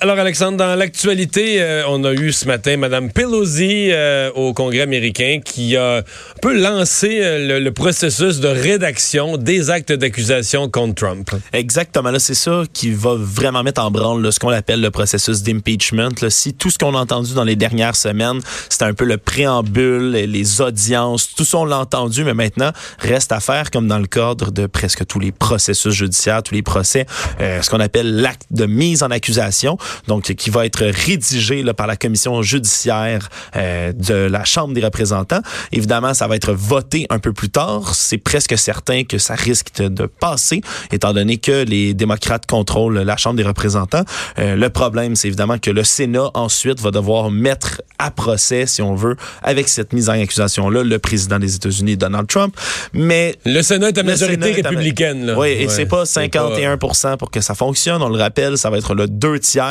Alors, Alexandre, dans l'actualité, euh, on a eu ce matin Mme Pelosi euh, au Congrès américain qui a un peu lancé euh, le, processus de rédaction des actes d'accusation contre Trump. Exactement. C'est ça qui va vraiment mettre en branle ce qu'on appelle le processus d'impeachment. Si tout ce qu'on a entendu dans les dernières semaines, c'était un peu le préambule, les audiences, tout ça, on l'a entendu, mais maintenant, reste à faire, comme dans le cadre de presque tous les processus judiciaires, tous les procès, ce qu'on appelle l'acte de mise en accusation donc qui va être rédigé là, par la commission judiciaire euh, de la Chambre des représentants. Évidemment, ça va être voté un peu plus tard. C'est presque certain que ça risque de, passer, étant donné que les démocrates contrôlent la Chambre des représentants. Euh, le problème, c'est évidemment que le Sénat ensuite va devoir mettre à procès, si on veut, avec cette mise en accusation-là, le président des États-Unis, Donald Trump. Mais le Sénat est à majorité républicaine. Oui, et c'est pas 51 pour que ça fonctionne. On le rappelle, ça va être le deux tiers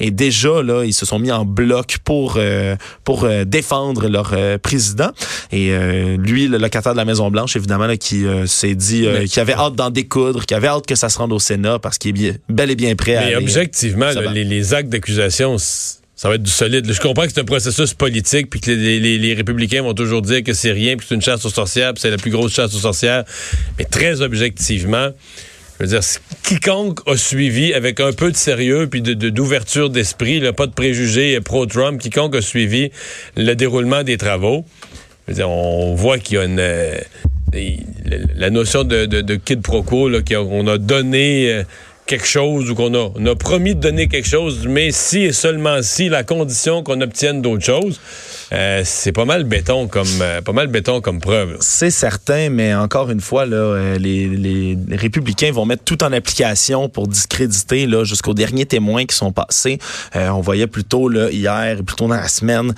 et déjà, là, ils se sont mis en bloc pour, euh, pour euh, défendre leur euh, président. Et lui, le locataire de la Maison-Blanche, évidemment, là, qui s'est dit qu'il avait hâte d'en découdre, qu'il avait hâte que ça se rende au Sénat parce qu'il est bien, bel et bien prêt à Mais objectivement, les, actes d'accusation ça va être du solide. Je comprends que c'est un processus politique, puis que les, républicains vont toujours dire que c'est rien, puis que c'est une chasse aux sorcières, puis c'est la plus grosse chasse aux sorcières. Mais très objectivement, je veux dire, quiconque a suivi avec un peu de sérieux puis d'ouverture de, d'esprit, pas de préjugés pro-Trump, quiconque a suivi le déroulement des travaux, je veux dire, on voit qu'il y a une euh, la notion de, de, de quid pro quo, qu'on a donné euh, quelque chose ou qu'on a, on a promis de donner quelque chose, mais si et seulement si la condition qu'on obtienne d'autres choses, euh, c'est pas mal béton comme euh, pas mal béton comme preuve. C'est certain, mais encore une fois, là, euh, les, les, républicains vont mettre tout en application pour discréditer là jusqu'aux derniers témoins qui sont passés. on voyait plutôt là hier, plutôt dans la semaine,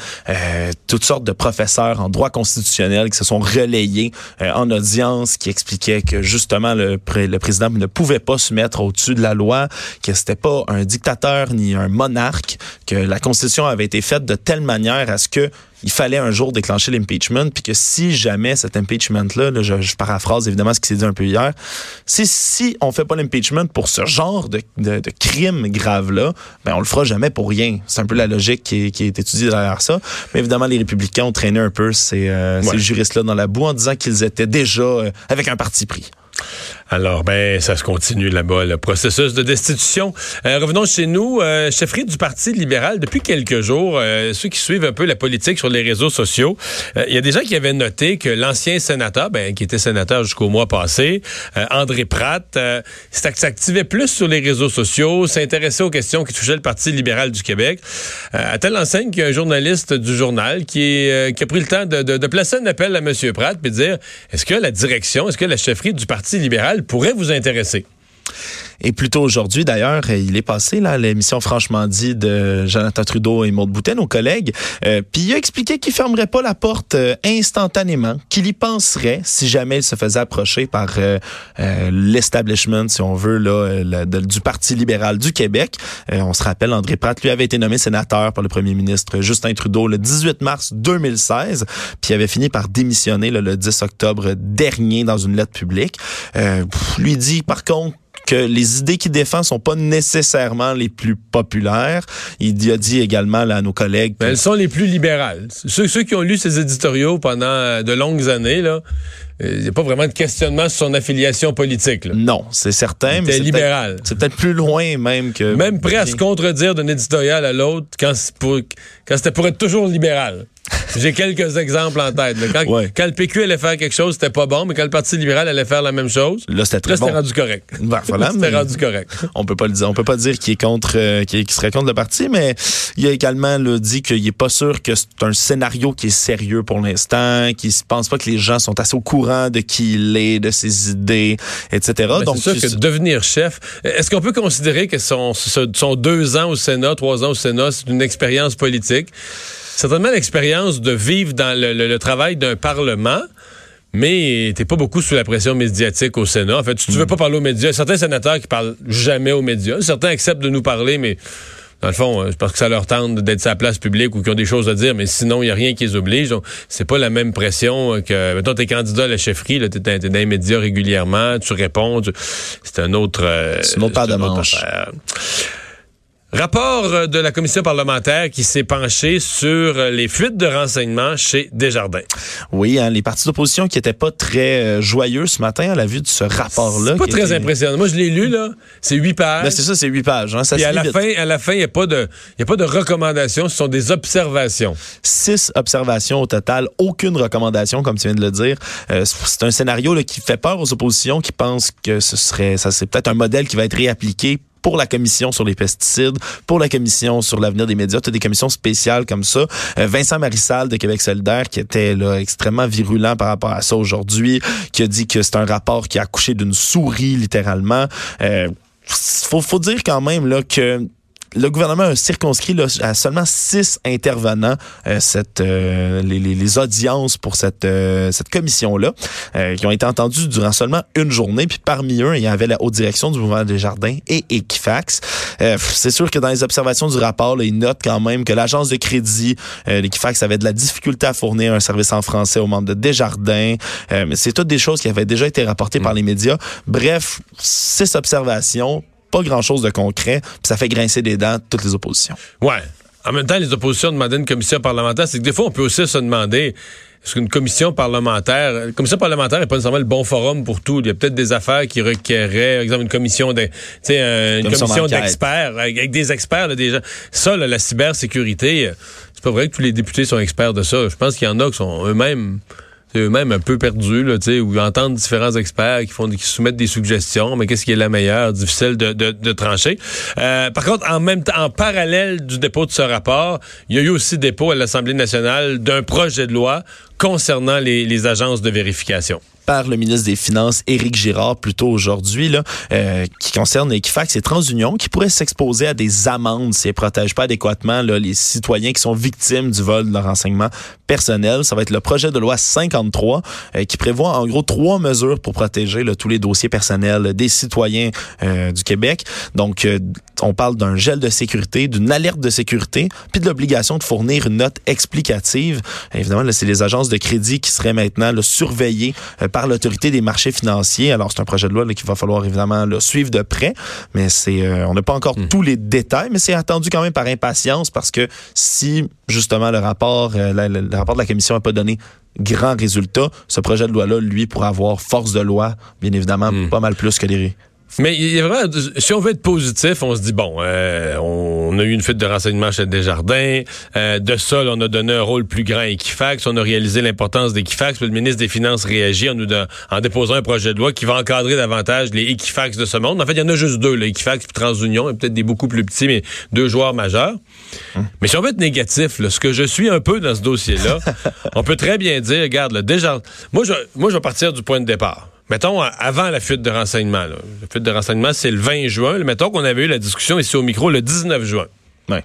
toutes sortes de professeurs en droit constitutionnel qui se sont relayés en audience, qui expliquaient que justement le, le président ne pouvait pas se mettre au-dessus de la loi, que c'était pas un dictateur ni un monarque, que la Constitution avait été faite de telle manière à ce que il fallait un jour déclencher l'impeachment, puis que si jamais cet impeachment-là, je, paraphrase évidemment ce qui s'est dit un peu hier, si, si on fait pas l'impeachment pour ce genre de, de, de crime grave-là, ben on le fera jamais pour rien. C'est un peu la logique qui, qui est étudiée derrière ça. Mais évidemment, les républicains ont traîné un peu ces, euh, ces juristes-là dans la boue en disant qu'ils étaient déjà euh, avec un parti pris. Alors, ben, ça se continue là-bas, le processus de destitution. Euh, revenons chez nous. Euh, chefferie du Parti libéral, depuis quelques jours, euh, ceux qui suivent un peu la politique sur les réseaux sociaux, euh, il y a des gens qui avaient noté que l'ancien sénateur, ben, qui était sénateur jusqu'au mois passé, André Pratt, s'activait plus sur les réseaux sociaux, s'intéressait aux questions qui touchaient le Parti libéral du Québec. à telle enseigne qu'il y a un journaliste du journal qui, a pris le temps de, placer un appel à M. Pratt et de dire, est-ce que la direction, est-ce que la chefferie du Parti libéral pourrait vous intéresser. Et plutôt aujourd'hui, d'ailleurs, il est passé là l'émission Franchement dit de Jonathan Trudeau et Maude Boutin, nos collègues. Euh, puis il a expliqué qu'il fermerait pas la porte euh, instantanément, qu'il y penserait si jamais il se faisait approcher par euh, l'establishment, si on veut, là, du Parti libéral du Québec. on se rappelle, André Pratt, lui, avait été nommé sénateur par le premier ministre Justin Trudeau le 18 mars 2016, puis il avait fini par démissionner le 10 octobre dernier dans une lettre publique. lui dit, par contre, que les idées qu'il défend sont pas nécessairement les plus populaires. Il a dit également là, à nos collègues. elles sont les plus libérales. Ceux, ceux qui ont lu ses éditoriaux pendant euh, de longues années, là, il euh, n'y a pas vraiment de questionnement sur son affiliation politique. Là. Non, c'est certain. mais c'est libéral. C'est peut-être plus loin même que... Même prêt à se contredire d'un éditorial à l'autre quand, pour, quand c'était pour être toujours libéral. J'ai quelques exemples en tête. là. Quand, Ouais. quand le PQ allait faire quelque chose, c'était pas bon, mais quand le Parti libéral allait faire la même chose, Là, c'était très là, c'était bon. rendu correct. Ben, voilà, c'était rendu correct. On peut pas le dire. On peut pas dire qu'il est contre, euh, qu'il serait contre le parti, mais il a également là, dit qu'il est pas sûr que c'est un scénario qui est sérieux pour l'instant, qu'il ne pense pas que les gens sont assez au courant de qui il est, de ses idées, etc. Donc, c'est sûr que devenir chef, est-ce qu'on peut considérer que son deux ans au Sénat, trois ans au Sénat, c'est une expérience politique? Certainement l'expérience de vivre dans le, le- le travail d'un Parlement, mais t'es pas beaucoup sous la pression médiatique au Sénat. En fait, si tu veux pas parler aux médias, certains sénateurs qui parlent jamais aux médias, certains acceptent de nous parler, mais dans le fond, euh, c'est parce que ça leur tente d'être la place publique ou qu'ils ont des choses à dire, mais sinon, il n'y a rien qui les oblige. C'est pas la même pression euh, que, mettons, t'es candidat à la chefferie, là, t'es, dans- t'es dans les médias régulièrement, tu réponds, tu- c'est un autre... euh, C'est une autre paire de autre manches. affaire. Rapport euh, de la commission parlementaire qui s'est penchée sur euh, les fuites de renseignements chez Desjardins. Oui, hein, les partis d'opposition qui étaient pas très euh, joyeux ce matin à la vue de ce rapport-là. C'est pas très était- impressionnant. Moi, je l'ai lu, là. C'est huit pages. Ben, c'est ça, c'est huit pages. Hein, ça Puis se à la, fin, à la fin, il n'y a, pas de- y a pas de recommandations, ce sont des observations. six observations au total, aucune recommandation, comme tu viens de le dire. Euh, c'est un scénario là, qui fait peur aux oppositions qui pensent que ce serait, ça c'est peut-être un modèle qui va être réappliqué pour la commission sur les pesticides, pour la commission sur l'avenir des médias, tu as des commissions spéciales comme ça. Euh, Vincent Marissal de Québec solidaire qui était là extrêmement virulent par rapport à ça aujourd'hui, qui a dit que c'est un rapport qui a accouché d'une souris littéralement. Euh, faut, faut dire quand même là que le gouvernement a circonscrit là, à seulement six intervenants euh, cette, euh, les, les- les audiences pour cette, euh, cette commission-là, euh, qui ont été entendus durant seulement une journée. Puis parmi eux, il y avait la haute direction du mouvement des jardins et Equifax. Euh, c'est sûr que dans les observations du rapport, là, ils notent quand même que l'agence de crédit, euh, l'Equifax, avait de la difficulté à fournir un service en français aux membres de Desjardins. Euh, mais c'est toutes des choses qui avaient déjà été rapportées par les médias. Bref, six observations pas grand-chose de concret, puis ça fait grincer des dents toutes les oppositions. Ouais. En même temps, les oppositions demandaient une commission parlementaire. C'est que des fois, on peut aussi se demander est-ce qu'une commission parlementaire, une commission parlementaire n'est pas nécessairement le bon forum pour tout? Il y a peut-être des affaires qui requerraient, par exemple, une commission de, une Commission d'experts, avec, des experts, là, des gens. Ça, là, la cybersécurité, euh, c'est pas vrai que tous les députés sont experts de ça. Je pense qu'il y en a qui sont eux-mêmes eux-mêmes un peu perdus, là, ils entendent différents experts qui font, qui soumettent des suggestions, mais qu'est-ce qui est la meilleure, difficile de, trancher. Euh, par contre, en même temps, en parallèle du dépôt de ce rapport, il y a eu aussi dépôt à l'Assemblée nationale d'un projet de loi concernant les agences de vérification. Par le ministre des Finances, Éric Girard, plus tôt aujourd'hui, là, euh, qui concerne Equifax et TransUnion, qui pourrait s'exposer à des amendes s'ils ne protègent pas adéquatement là, les citoyens qui sont victimes du vol de leur renseignement personnel. Ça va être le projet de loi 53 euh, qui prévoit en gros trois mesures pour protéger là, tous les dossiers personnels des citoyens euh, du Québec. Donc, euh, on parle d'un gel de sécurité, d'une alerte de sécurité, puis de l'obligation de fournir une note explicative. Évidemment, c'est les agences de crédit qui seraient maintenant surveillées euh, par l'autorité des marchés financiers. Alors, c'est un projet de loi qu'il va falloir évidemment là, suivre de près, mais c'est, euh, on n'a pas encore tous les détails, mais c'est attendu quand même par impatience parce que si justement le rapport, euh, la- le rapport de la commission n'a pas donné grand résultat, ce projet de loi-là, lui, pourra avoir force de loi, bien évidemment, pas mal plus que les Mais il y a vraiment, si on veut être positif, on se dit bon, euh, on a eu une fuite de renseignements chez Desjardins. Euh, de ça, là, on a donné un rôle plus grand à Equifax. On a réalisé l'importance d'Equifax. Puis Le ministre des Finances réagit en nous en déposant un projet de loi qui va encadrer davantage les Equifax de ce monde. En fait, il y en a juste deux, là, Equifax et TransUnion. Il y a peut-être des beaucoup plus petits, mais deux joueurs majeurs. Mais si on veut être négatif, là, ce que je suis un peu dans ce dossier-là, on peut très bien dire, regarde, là, déjà, moi je, moi, je vais partir du point de départ. Mettons, avant la fuite de renseignements. là. La fuite de renseignements, c'est le 20 juin. Mettons qu'on avait eu la discussion ici au micro le 19 juin. Ouais.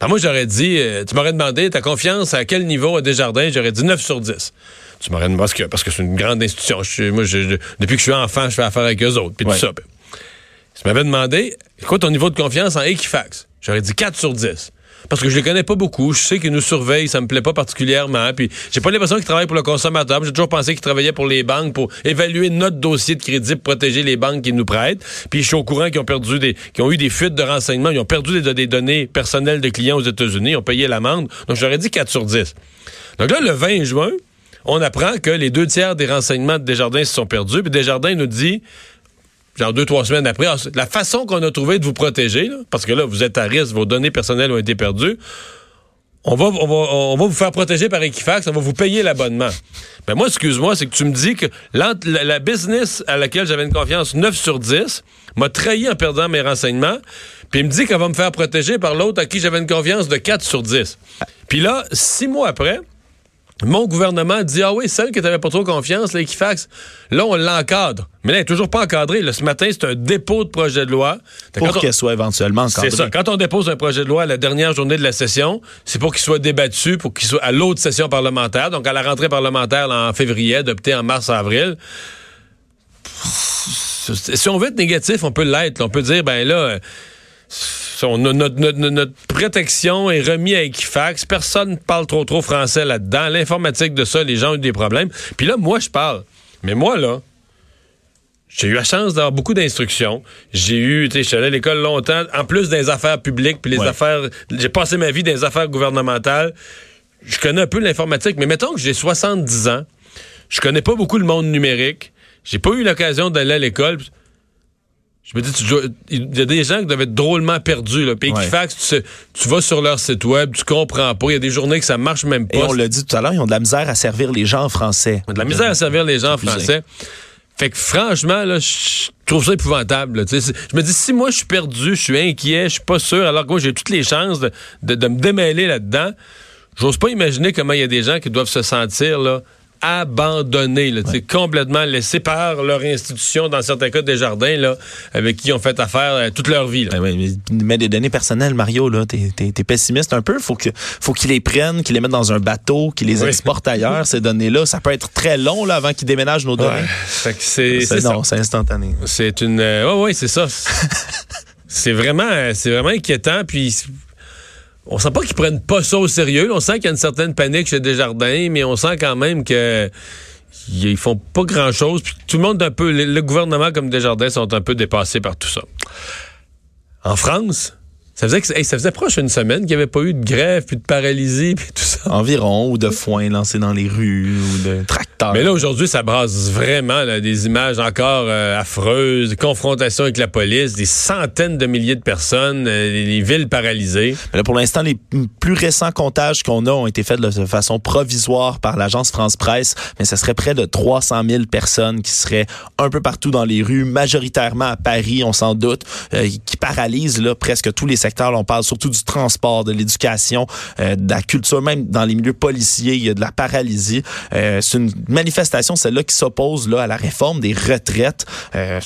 Ben, moi, j'aurais dit, euh, tu m'aurais demandé ta confiance à quel niveau à Desjardins, j'aurais dit 9 sur 10. Tu m'aurais demandé parce que parce que c'est une grande institution. Je moi, je- depuis que je suis enfant, je fais affaire avec eux autres. Puis Ouais. tout ça. Tu m'avais demandé, quoi ton niveau de confiance en Equifax? J'aurais dit 4 sur 10. Parce que je les connais pas beaucoup. Je sais qu'ils nous surveillent, ça me plaît pas particulièrement. Puis j'ai pas l'impression qu'ils travaillent pour le consommateur. J'ai toujours pensé qu'ils travaillaient pour les banques pour évaluer notre dossier de crédit pour protéger les banques qui nous prêtent. Puis je suis au courant qu'ils ont perdu des, qu'ils ont eu des fuites de renseignements. Ils ont perdu des, des données personnelles de clients aux États-Unis. Ils ont payé l'amende. Donc j'aurais dit 4 sur 10. Donc là, le 20 juin, on apprend que les deux tiers des renseignements de Desjardins se sont perdus. Puis Desjardins nous dit genre deux, trois semaines après, la façon qu'on a trouvé de vous protéger, là, parce que là, vous êtes à risque, vos données personnelles ont été perdues, on va, on, va, on va vous faire protéger par Equifax, on va vous payer l'abonnement. Ben moi, excuse-moi, c'est que tu me dis que la, la business à laquelle j'avais une confiance 9 sur 10 m'a trahi en perdant mes renseignements, puis il me dit qu'elle va me faire protéger par l'autre à qui j'avais une confiance de 4 sur 10. Puis là, six mois après, mon gouvernement dit Ah oui, celle que tu n'avais pas trop confiance, l'Equifax, là, on l'encadre. Mais là, elle n'est toujours pas encadrée. Là, ce matin, c'est un dépôt de projet de loi. Pour qu'elle soit éventuellement encadrée. C'est ça. Quand on dépose un projet de loi à la dernière journée de la session, c'est pour qu'il soit débattu, pour qu'il soit à l'autre session parlementaire, donc à la rentrée parlementaire en février, adopté en mars-avril. Si on veut être négatif, on peut l'être. On peut dire, ben là notre, protection est remise à Equifax. Personne ne parle trop trop français là-dedans. L'informatique de ça, les gens ont eu des problèmes. Puis là, moi, je parle. Mais moi, là, j'ai eu la chance d'avoir beaucoup d'instructions. J'ai eu, tu sais, je suis allé à l'école longtemps, en plus des affaires publiques, puis les affaires, j'ai passé ma vie dans les affaires gouvernementales. Je connais un peu l'informatique, mais mettons que j'ai 70 ans, je connais pas beaucoup le monde numérique, j'ai pas eu l'occasion d'aller à l'école. Je me dis, il y a des gens qui doivent être drôlement perdus. Là. Puis Equifax, tu, vas sur leur site web, tu comprends pas. Il y a des journées que ça marche même pas. Et on l'a dit tout à l'heure, ils ont de la misère à servir les gens en français. Ils ont de la misère à servir les gens en français. Fait que franchement, là, je trouve ça épouvantable. je me dis, si moi je suis perdu, je suis inquiet, je suis pas sûr, alors que moi j'ai toutes les chances de, de me démêler là-dedans, j'ose pas imaginer comment il y a des gens qui doivent se sentir là, abandonnés, là, complètement laissés par leur institution, dans certains cas des jardins, là, avec qui ils ont fait affaire euh, toute leur vie. Là. mais des données personnelles, Mario, là, t'es, es, pessimiste un peu. Faut que, faut qu'ils les prennent, qu'ils les mettent dans un bateau, qu'ils les exportent ailleurs. Ces données-là, ça peut être très long là avant qu'ils déménagent nos données. c'est, c'est, non, c'est instantané. C'est une, euh, oui, c'est ça. c'est vraiment, c'est vraiment inquiétant. Puis on sent pas qu'ils prennent pas ça au sérieux. On sent qu'il y a une certaine panique chez Desjardins, mais on sent quand même que ils font pas grand chose. Puis tout le monde un peu, le, gouvernement comme Desjardins sont un peu dépassés par tout ça. En France, ça faisait, ça proche une semaine qu'il n'y avait pas eu de grève, puis de paralysie, puis tout ça. Environ, ou de foin lancé dans les rues, ou de tracteurs. Mais là, aujourd'hui, ça brasse vraiment des images encore euh, affreuses, confrontations avec la police, des centaines de milliers de personnes, euh, les villes paralysées. Mais là, pour l'instant, les plus récents comptages qu'on a ont été faits de façon provisoire par l'agence France-Presse, mais ce serait près de 300 000 personnes qui seraient un peu partout dans les rues, majoritairement à Paris, on s'en doute, euh, qui paralysent là, presque tous les secteurs on parle surtout du transport, de l'éducation, euh, de la culture, même dans les milieux policiers, il y a de la paralysie. Euh, c'est une manifestation, celle-là, qui s'oppose là à la réforme des retraites. Euh,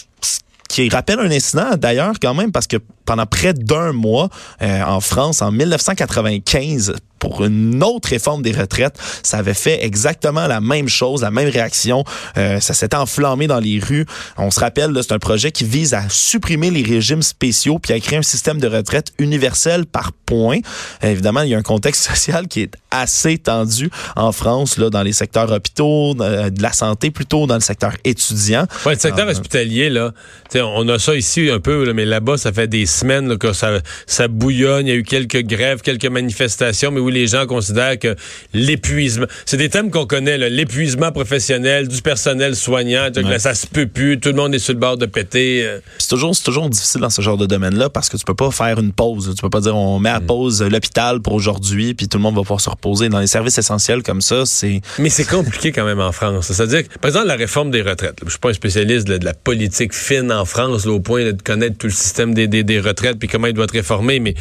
qui rappelle un incident d'ailleurs quand même parce que pendant près d'un mois en France en 1995 pour une autre réforme des retraites. Ça avait fait exactement la même chose, la même réaction. Euh, ça s'est enflammé dans les rues. On se rappelle, c'est un projet qui vise à supprimer les régimes spéciaux puis à créer un système de retraite universel par point. évidemment, il y a un contexte social qui est assez tendu en France, là, dans les secteurs hôpitaux, de la santé plutôt, dans le secteur étudiant. Ouais, le secteur euh, hospitalier, là, on a ça ici un peu, mais là-bas, ça fait des semaines que ça, ça bouillonne. Il y a eu quelques grèves, quelques manifestations, mais oui, les gens considèrent que l'épuisement, c'est des thèmes qu'on connaît, l'épuisement professionnel du personnel soignant, ça se peut plus, tout le monde est sur le bord de péter. Euh. C'est toujours, toujours difficile dans ce genre de domaine-là parce que tu peux pas faire une pause. Tu peux pas dire on met à mm. pause l'hôpital pour aujourd'hui puis tout le monde va pouvoir se reposer. Dans les services essentiels comme ça, c'est. Mais c'est compliqué quand même en France. C'est-à-dire, par exemple, la réforme des retraites. Je suis pas un spécialiste de, la politique fine en France, au point de connaître tout le système des, des, des retraites puis comment il doit être réformé, mais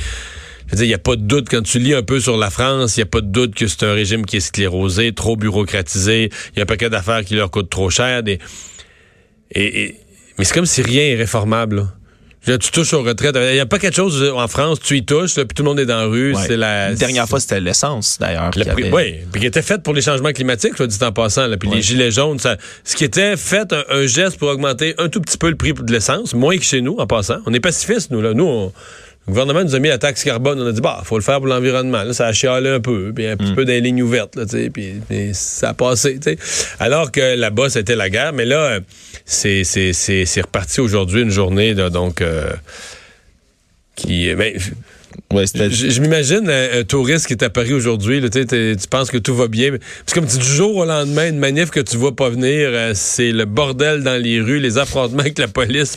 il n'y a pas de doute, quand tu lis un peu sur la France, il n'y a pas de doute que c'est un régime qui est sclérosé, trop bureaucratisé, il y a un paquet d'affaires qui leur coûtent trop cher. Des... Et, mais c'est comme si rien est réformable. tu touches aux retraites. Il n'y a pas quelque chose en France, tu y touches, puis tout le monde est dans la rue. C'est la, dernière fois, c'était l'essence, d'ailleurs. Oui, puis qui était fait pour les changements climatiques, je dis en passant. Là, puis les gilets jaunes, ça, ce qui était fait, un, geste pour augmenter un tout petit peu le prix de l'essence, moins que chez nous, en passant. On est pacifistes, nous. Là. Nous, on, le gouvernement nous a mis la taxe carbone. On a dit, bah, faut le faire pour l'environnement. Là, ça a chialé un peu, puis un petit mm. peu des lignes ouvertes, là, puis, ça a passé. sais. Alors que là-bas, c'était la guerre. Mais là, c'est reparti aujourd'hui une journée, donc, euh, qui. Ben, Ouais, Je, je m'imagine un, un touriste qui est à Paris aujourd'hui, là, tu sais, t'es- tu penses que tout va bien. C'est comme tu dis, du jour au lendemain, une manif que tu vois pas venir, euh, c'est le bordel dans les rues, les affrontements avec la police.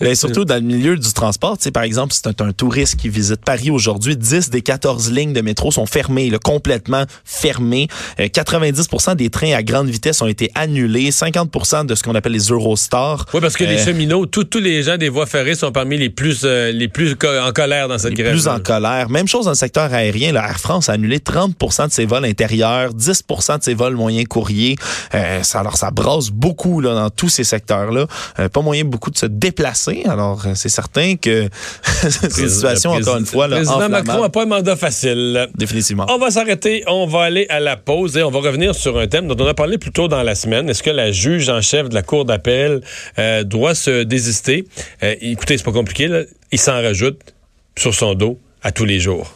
Mais surtout dans le milieu du transport, tu sais, par exemple, si c'est un, un touriste qui visite Paris aujourd'hui, 10 des 14 lignes de métro sont fermées, là, complètement fermées. Euh, 90% des trains à grande vitesse ont été annulés. 50% de ce qu'on appelle les Eurostars. Oui, parce que les Euh, cheminots, tous les gens des voies ferrées sont parmi les plus euh, les plus en colère dans cette grève. Même chose dans le secteur aérien. Air France a annulé 30% de ses vols intérieurs, 10% de ses vols moyens courriers. Euh, ça, alors, ça brasse beaucoup là, dans tous ces secteurs-là. Euh, pas moyen beaucoup de se déplacer. Alors, euh, c'est certain que cette situation, encore une fois, le président. Macron n'a pas un mandat facile. Définitivement. On va s'arrêter, on va aller à la pause et on va revenir sur un thème dont on a parlé plus tôt dans la semaine. Est-ce que la juge en chef de la Cour d'appel euh, doit se désister? Écoutez, c'est pas compliqué, là. il s'en rajoute sur son dos à tous les jours.